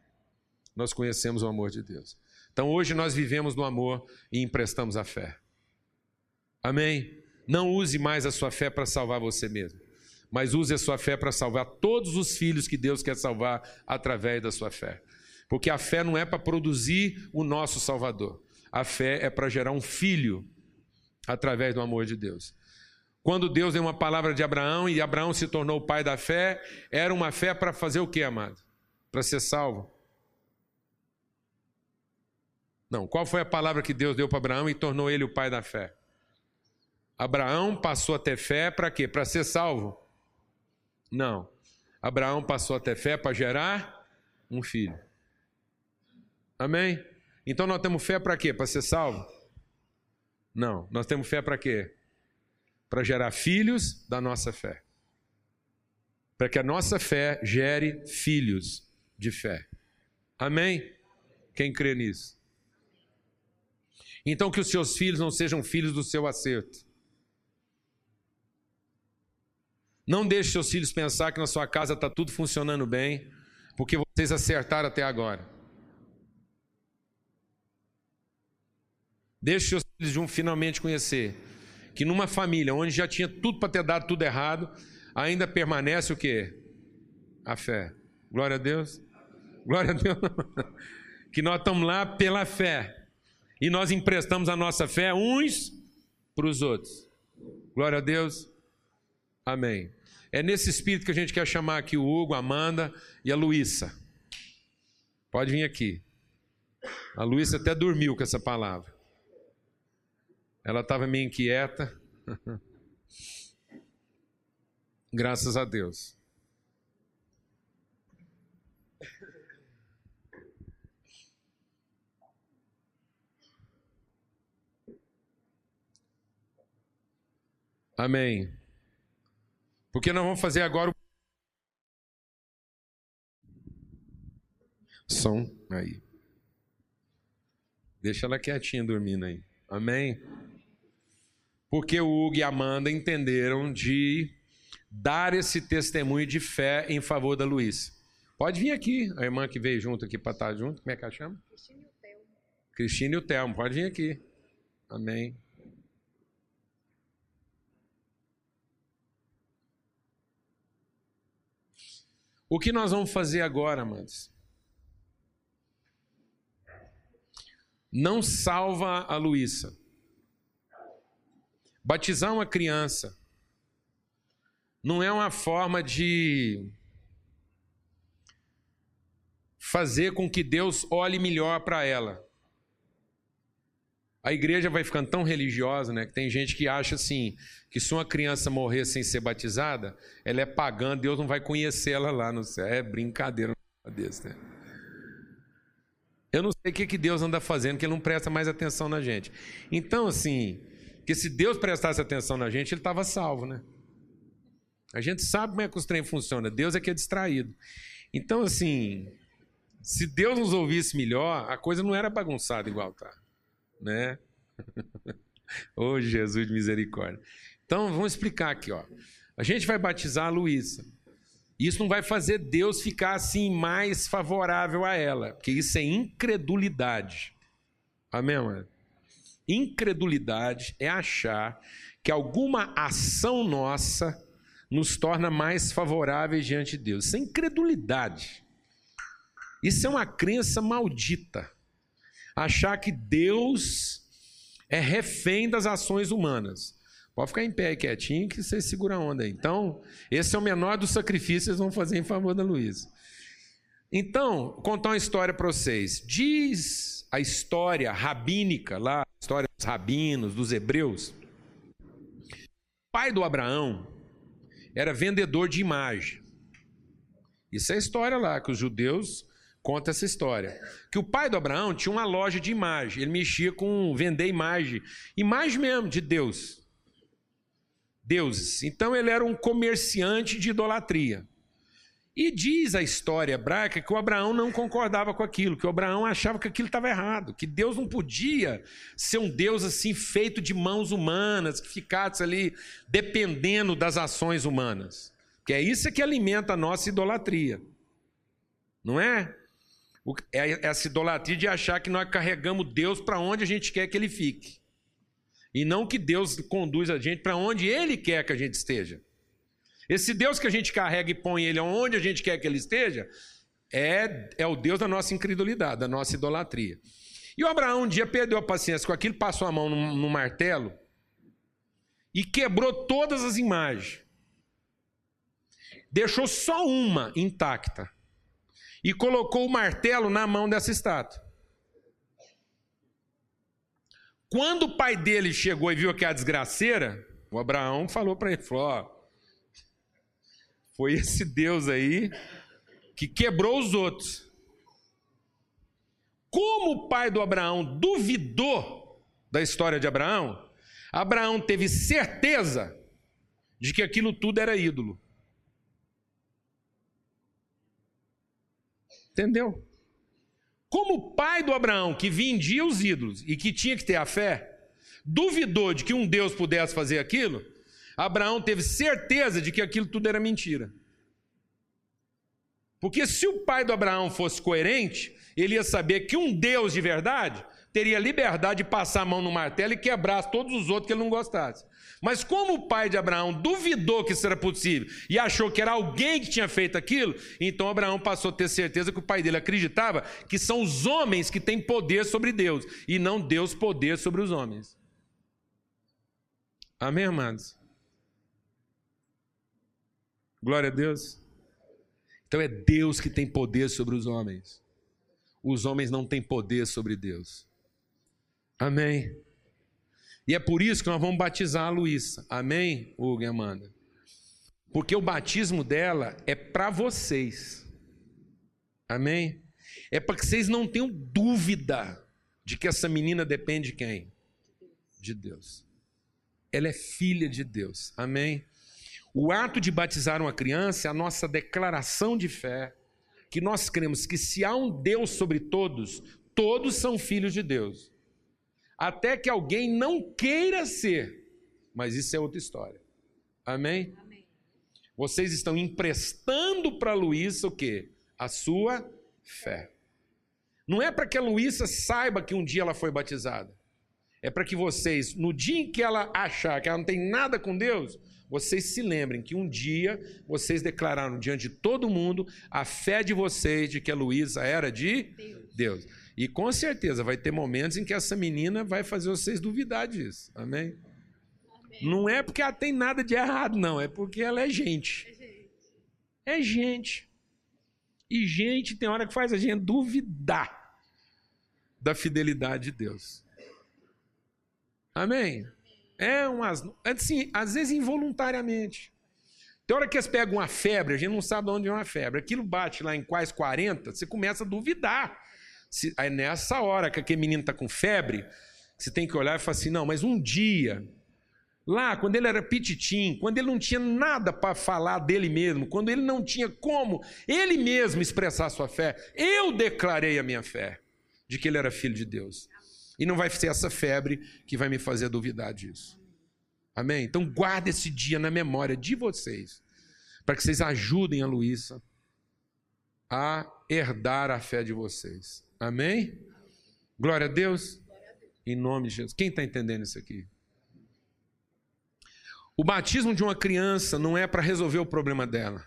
Nós conhecemos o amor de Deus. Então hoje nós vivemos no amor e emprestamos a fé. Amém? Não use mais a sua fé para salvar você mesmo, mas use a sua fé para salvar todos os filhos que Deus quer salvar através da sua fé. Porque a fé não é para produzir o nosso Salvador. A fé é para gerar um filho através do amor de Deus. Quando Deus deu uma palavra de Abraão e Abraão se tornou o pai da fé, era uma fé para fazer o que, amado? Para ser salvo. Não, qual foi a palavra que Deus deu para Abraão e tornou ele o pai da fé? Abraão passou a ter fé para quê? Para ser salvo? Não. Abraão passou a ter fé para gerar um filho. Amém? Então nós temos fé para quê? Para ser salvo? Não. Nós temos fé para quê? Para gerar filhos da nossa fé. Para que a nossa fé gere filhos de fé. Amém? Quem crê nisso? Então que os seus filhos não sejam filhos do seu acerto. Não deixe seus filhos pensar que na sua casa está tudo funcionando bem, porque vocês acertaram até agora. Deixe seus filhos um finalmente conhecer que numa família onde já tinha tudo para ter dado tudo errado, ainda permanece o que? A fé. Glória a Deus. Glória a Deus. [laughs] que nós estamos lá pela fé. E nós emprestamos a nossa fé uns para os outros. Glória a Deus. Amém. É nesse espírito que a gente quer chamar aqui o Hugo, a Amanda e a Luísa. Pode vir aqui. A Luísa até dormiu com essa palavra. Ela estava meio inquieta. [laughs] Graças a Deus. Amém. Porque nós vamos fazer agora o som aí. Deixa ela quietinha dormindo aí. Amém porque o Hugo e a Amanda entenderam de dar esse testemunho de fé em favor da Luísa. Pode vir aqui, a irmã que veio junto aqui para estar junto, como é que ela chama? Cristina e o Telmo. Cristina e o Telmo, pode vir aqui. Amém. O que nós vamos fazer agora, amados? Não salva a Luísa. Batizar uma criança não é uma forma de fazer com que Deus olhe melhor para ela. A igreja vai ficando tão religiosa, né? Que tem gente que acha assim, que se uma criança morrer sem ser batizada, ela é pagã, Deus não vai conhecer ela lá no céu. É brincadeira desse, né? Eu não sei o que, Deus anda fazendo, que Ele não presta mais atenção na gente. Então, assim, que se Deus prestasse atenção na gente, Ele estava salvo, né? A gente sabe como é que os trem funciona. Deus é que é distraído. Então, assim, se Deus nos ouvisse melhor, a coisa não era bagunçada igual tá, né? Ô [laughs] oh, Jesus de misericórdia. Então, vamos explicar aqui, ó. A gente vai batizar a Luísa. Isso não vai fazer Deus ficar assim mais favorável a ela, porque isso é incredulidade. Amém, mano? Incredulidade é achar que alguma ação nossa nos torna mais favoráveis diante de Deus. Isso é incredulidade. Isso é uma crença maldita. Achar que Deus é refém das ações humanas. Pode ficar em pé quietinho que você segura a onda aí. Então, esse é o menor dos sacrifícios que vocês vão fazer em favor da Luísa. Então, contar uma história para vocês. Diz a história rabínica, lá, a história dos rabinos, dos hebreus. O pai do Abraão era vendedor de imagem. Isso é a história lá, que os judeus contam essa história. Que o pai do Abraão tinha uma loja de imagem. Ele mexia com vender imagem. Imagem mesmo de Deus deuses. Então ele era um comerciante de idolatria. E diz a história hebraica que o Abraão não concordava com aquilo, que o Abraão achava que aquilo estava errado, que Deus não podia ser um Deus assim feito de mãos humanas, que ficasse ali dependendo das ações humanas. Que é isso que alimenta a nossa idolatria. Não é? É essa idolatria de achar que nós carregamos Deus para onde a gente quer que ele fique. E não que Deus conduz a gente para onde Ele quer que a gente esteja. Esse Deus que a gente carrega e põe Ele onde a gente quer que Ele esteja, é, é o Deus da nossa incredulidade, da nossa idolatria. E o Abraão um dia perdeu a paciência com aquilo, passou a mão no, no martelo e quebrou todas as imagens. Deixou só uma intacta. E colocou o martelo na mão dessa estátua. Quando o pai dele chegou e viu que a desgraceira, o Abraão falou para ele: falou, ó, foi esse Deus aí que quebrou os outros. Como o pai do Abraão duvidou da história de Abraão, Abraão teve certeza de que aquilo tudo era ídolo. Entendeu? Como o pai do Abraão, que vendia os ídolos e que tinha que ter a fé, duvidou de que um Deus pudesse fazer aquilo, Abraão teve certeza de que aquilo tudo era mentira. Porque se o pai do Abraão fosse coerente, ele ia saber que um Deus de verdade teria liberdade de passar a mão no martelo e quebrar todos os outros que ele não gostasse. Mas como o pai de Abraão duvidou que isso era possível e achou que era alguém que tinha feito aquilo, então Abraão passou a ter certeza que o pai dele acreditava que são os homens que têm poder sobre Deus e não Deus poder sobre os homens. Amém, amados? Glória a Deus. Então é Deus que tem poder sobre os homens. Os homens não têm poder sobre Deus. Amém. E é por isso que nós vamos batizar a Luísa. Amém, Hugo e Amanda? Porque o batismo dela é para vocês. Amém? É para que vocês não tenham dúvida de que essa menina depende de quem? De Deus. Ela é filha de Deus. Amém? O ato de batizar uma criança é a nossa declaração de fé, que nós cremos que se há um Deus sobre todos, todos são filhos de Deus até que alguém não queira ser. Mas isso é outra história. Amém? Amém. Vocês estão emprestando para a Luísa o quê? A sua fé. Não é para que a Luísa saiba que um dia ela foi batizada. É para que vocês, no dia em que ela achar que ela não tem nada com Deus, vocês se lembrem que um dia vocês declararam diante de todo mundo a fé de vocês de que a Luísa era de Deus. Deus. E com certeza vai ter momentos em que essa menina vai fazer vocês duvidar disso. Amém? Amém. Não é porque ela tem nada de errado, não. É porque ela é gente. É gente. É gente. E gente tem hora que faz a gente duvidar da fidelidade de Deus. Amém? É umas. Assim, às vezes involuntariamente. Tem hora que eles pegam uma febre, a gente não sabe de onde é uma febre. Aquilo bate lá em quase 40, você começa a duvidar Se, aí nessa hora que aquele menino está com febre, você tem que olhar e falar assim: não, mas um dia, lá, quando ele era pititim, quando ele não tinha nada para falar dele mesmo, quando ele não tinha como ele mesmo expressar sua fé, eu declarei a minha fé de que ele era filho de Deus. E não vai ser essa febre que vai me fazer duvidar disso. Amém? Então guarda esse dia na memória de vocês, para que vocês ajudem a Luísa a herdar a fé de vocês. Amém? Glória a Deus. Em nome de Jesus. Quem está entendendo isso aqui? O batismo de uma criança não é para resolver o problema dela.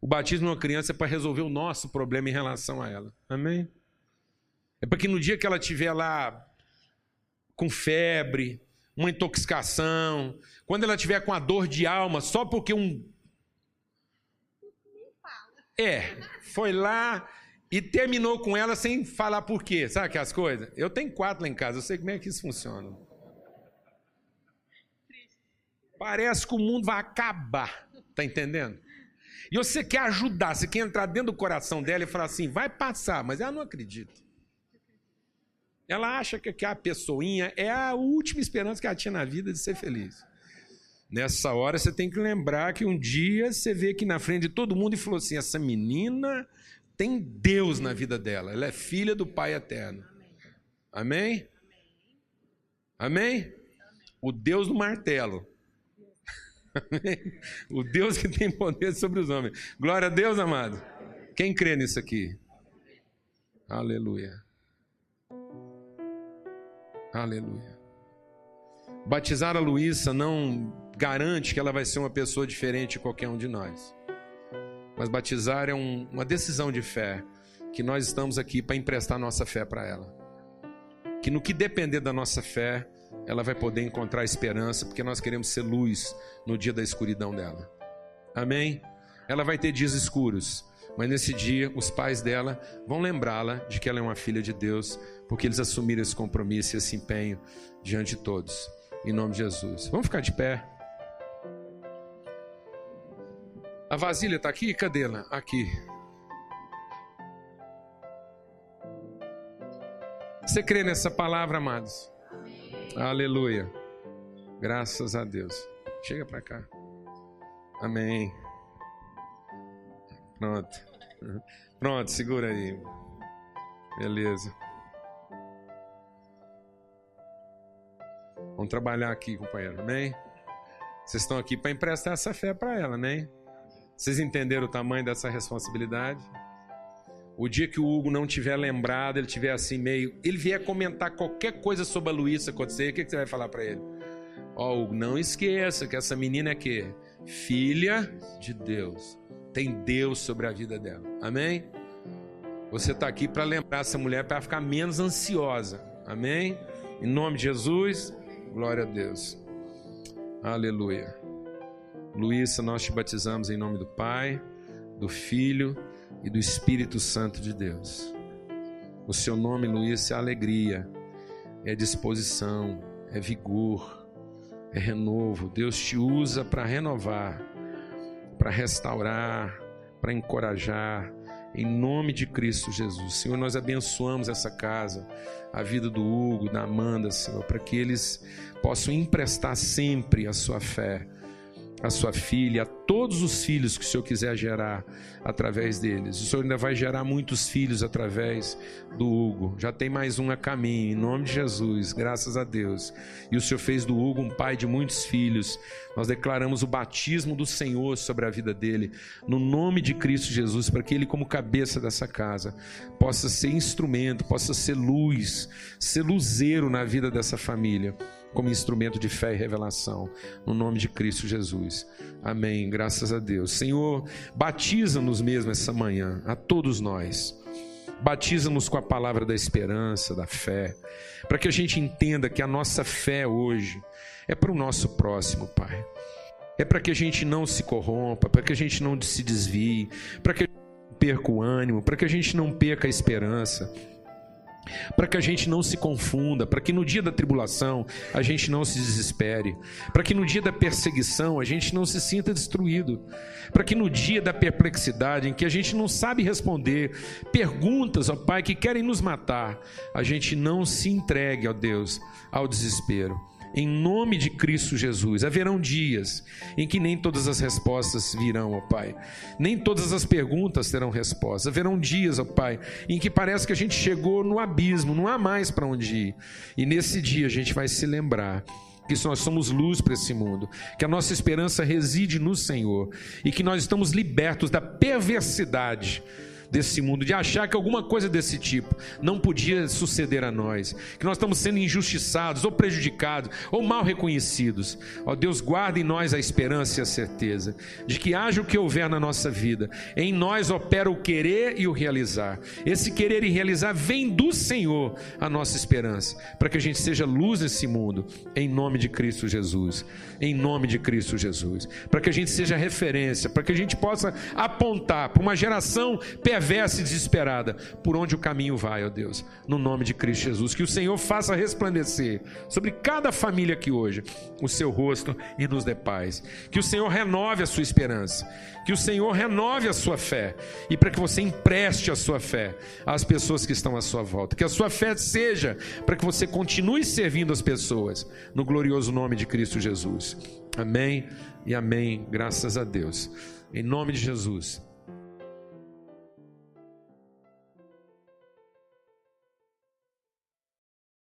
O batismo de uma criança é para resolver o nosso problema em relação a ela. Amém? É para que no dia que ela estiver lá com febre, uma intoxicação, quando ela estiver com a dor de alma, só porque um. É, foi lá e terminou com ela sem falar por quê. Sabe que as coisas? Eu tenho quatro lá em casa, eu sei como é que isso funciona. Parece que o mundo vai acabar, tá entendendo? E você quer ajudar, você quer entrar dentro do coração dela e falar assim, vai passar, mas ela não acredita. Ela acha que a pessoinha é a última esperança que ela tinha na vida de ser feliz. Nessa hora você tem que lembrar que um dia você vê aqui na frente de todo mundo e falou assim: essa menina tem Deus na vida dela, ela é filha do Pai eterno. Amém? Amém? O Deus do martelo. Amém? O Deus que tem poder sobre os homens. Glória a Deus, amado. Quem crê nisso aqui? Aleluia. Aleluia. Batizar a Luísa não garante que ela vai ser uma pessoa diferente de qualquer um de nós. Mas batizar é um, uma decisão de fé que nós estamos aqui para emprestar nossa fé para ela. Que no que depender da nossa fé, ela vai poder encontrar esperança, porque nós queremos ser luz no dia da escuridão dela. Amém? Ela vai ter dias escuros, mas nesse dia os pais dela vão lembrá-la de que ela é uma filha de Deus porque eles assumiram esse compromisso e esse empenho diante de todos. Em nome de Jesus. Vamos ficar de pé. A vasilha está aqui? Cadê ela? Aqui. Você crê nessa palavra, amados? Amém. Aleluia. Graças a Deus. Chega para cá. Amém. Pronto. Pronto, segura aí. Beleza. Vamos trabalhar aqui, companheiro, amém? Vocês estão aqui para emprestar essa fé para ela, amém? Vocês entenderam o tamanho dessa responsabilidade? O dia que o Hugo não tiver lembrado, ele tiver assim meio, ele vier comentar qualquer coisa sobre a Luísa acontecer, o que, que você vai falar para ele? Ó, oh, Hugo, não esqueça que essa menina é que filha de Deus. Tem Deus sobre a vida dela. Amém? Você está aqui para lembrar essa mulher para ficar menos ansiosa. Amém? Em nome de Jesus. Glória a Deus. Aleluia. Luísa, nós te batizamos em nome do Pai, do Filho e do Espírito Santo de Deus. O seu nome, Luísa, é alegria, é disposição, é vigor, é renovo. Deus te usa para renovar, para restaurar, para encorajar, em nome de Cristo Jesus. Senhor, nós abençoamos essa casa a vida do Hugo, da Amanda, Senhor, para que eles possam emprestar sempre a sua fé a sua filha, a todos os filhos que o Senhor quiser gerar através deles. O Senhor ainda vai gerar muitos filhos através do Hugo. Já tem mais um a caminho, em nome de Jesus, graças a Deus. E o Senhor fez do Hugo um pai de muitos filhos. Nós declaramos o batismo do Senhor sobre a vida dele, no nome de Cristo Jesus, para que ele, como cabeça dessa casa, possa ser instrumento, possa ser luz, ser luzeiro na vida dessa família como instrumento de fé e revelação, no nome de Cristo Jesus. Amém. Graças a Deus. Senhor, batiza-nos mesmo essa manhã, a todos nós. Batiza-nos com a palavra da esperança, da fé, para que a gente entenda que a nossa fé hoje é para o nosso próximo, Pai. É para que a gente não se corrompa, para que a gente não se desvie, para que a gente não perca o ânimo, para que a gente não perca a esperança para que a gente não se confunda, para que no dia da tribulação a gente não se desespere, para que no dia da perseguição a gente não se sinta destruído, para que no dia da perplexidade em que a gente não sabe responder perguntas, ó Pai, que querem nos matar, a gente não se entregue, ó Deus, ao desespero em nome de Cristo Jesus. Haverão dias em que nem todas as respostas virão, ó Pai. Nem todas as perguntas terão resposta. Haverão dias, ó Pai, em que parece que a gente chegou no abismo, não há mais para onde ir. E nesse dia a gente vai se lembrar que nós somos luz para esse mundo, que a nossa esperança reside no Senhor e que nós estamos libertos da perversidade desse mundo, de achar que alguma coisa desse tipo não podia suceder a nós, que nós estamos sendo injustiçados ou prejudicados ou mal reconhecidos. Ó Deus, guarda em nós a esperança e a certeza de que haja o que houver na nossa vida, em nós opera o querer e o realizar. Esse querer e realizar vem do Senhor, a nossa esperança, para que a gente seja luz nesse mundo, em nome de Cristo Jesus. Em nome de Cristo Jesus. Para que a gente seja referência, para que a gente possa apontar para uma geração perversa perversa desesperada, por onde o caminho vai, ó Deus, no nome de Cristo Jesus. Que o Senhor faça resplandecer sobre cada família aqui hoje o seu rosto e nos dê paz. Que o Senhor renove a sua esperança, que o Senhor renove a sua fé e para que você empreste a sua fé às pessoas que estão à sua volta. Que a sua fé seja para que você continue servindo as pessoas, no glorioso nome de Cristo Jesus. Amém e amém. Graças a Deus. Em nome de Jesus.